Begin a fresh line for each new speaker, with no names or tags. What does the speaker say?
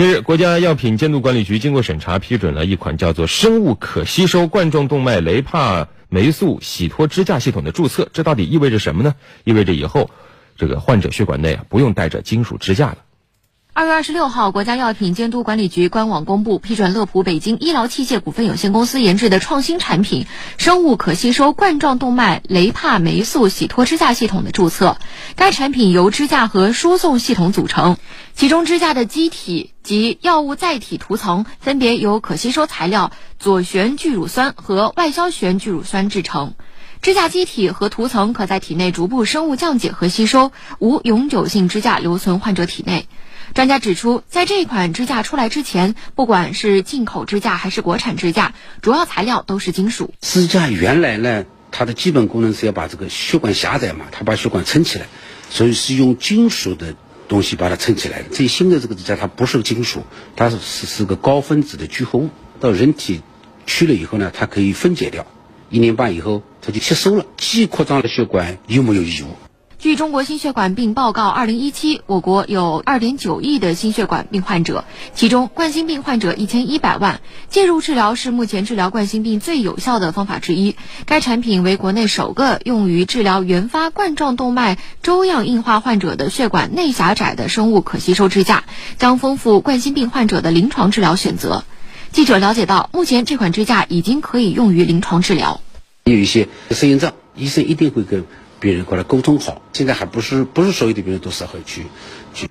近日，国家药品监督管理局经过审查，批准了一款叫做“生物可吸收冠状动脉雷帕霉素洗脱支架系统”的注册。这到底意味着什么呢？意味着以后，这个患者血管内啊不用带着金属支架了。
二月二十六号，国家药品监督管理局官网公布批准乐普北京医疗器械股份有限公司研制的创新产品“生物可吸收冠状动脉雷帕霉素洗脱支架系统”的注册。该产品由支架和输送系统组成，其中支架的基体及药物载体涂层分别由可吸收材料左旋聚乳酸和外消旋聚乳酸制成。支架基体和涂层可在体内逐步生物降解和吸收，无永久性支架留存患者体内。专家指出，在这款支架出来之前，不管是进口支架还是国产支架，主要材料都是金属。
支架原来呢，它的基本功能是要把这个血管狭窄嘛，它把血管撑起来，所以是用金属的东西把它撑起来的。最新的这个支架它不是金属，它是是是个高分子的聚合物，到人体去了以后呢，它可以分解掉，一年半以后它就吸收了，既扩张了血管，又没有异物。
据中国心血管病报告，二零一七，我国有二点九亿的心血管病患者，其中冠心病患者一千一百万。介入治疗是目前治疗冠心病最有效的方法之一。该产品为国内首个用于治疗原发冠状动脉粥样硬化患者的血管内狭窄的生物可吸收支架，将丰富冠心病患者的临床治疗选择。记者了解到，目前这款支架已经可以用于临床治疗。
有一些适应症，医生一定会跟。病人过来沟通好，现在还不是不是所有的病人都适合去去。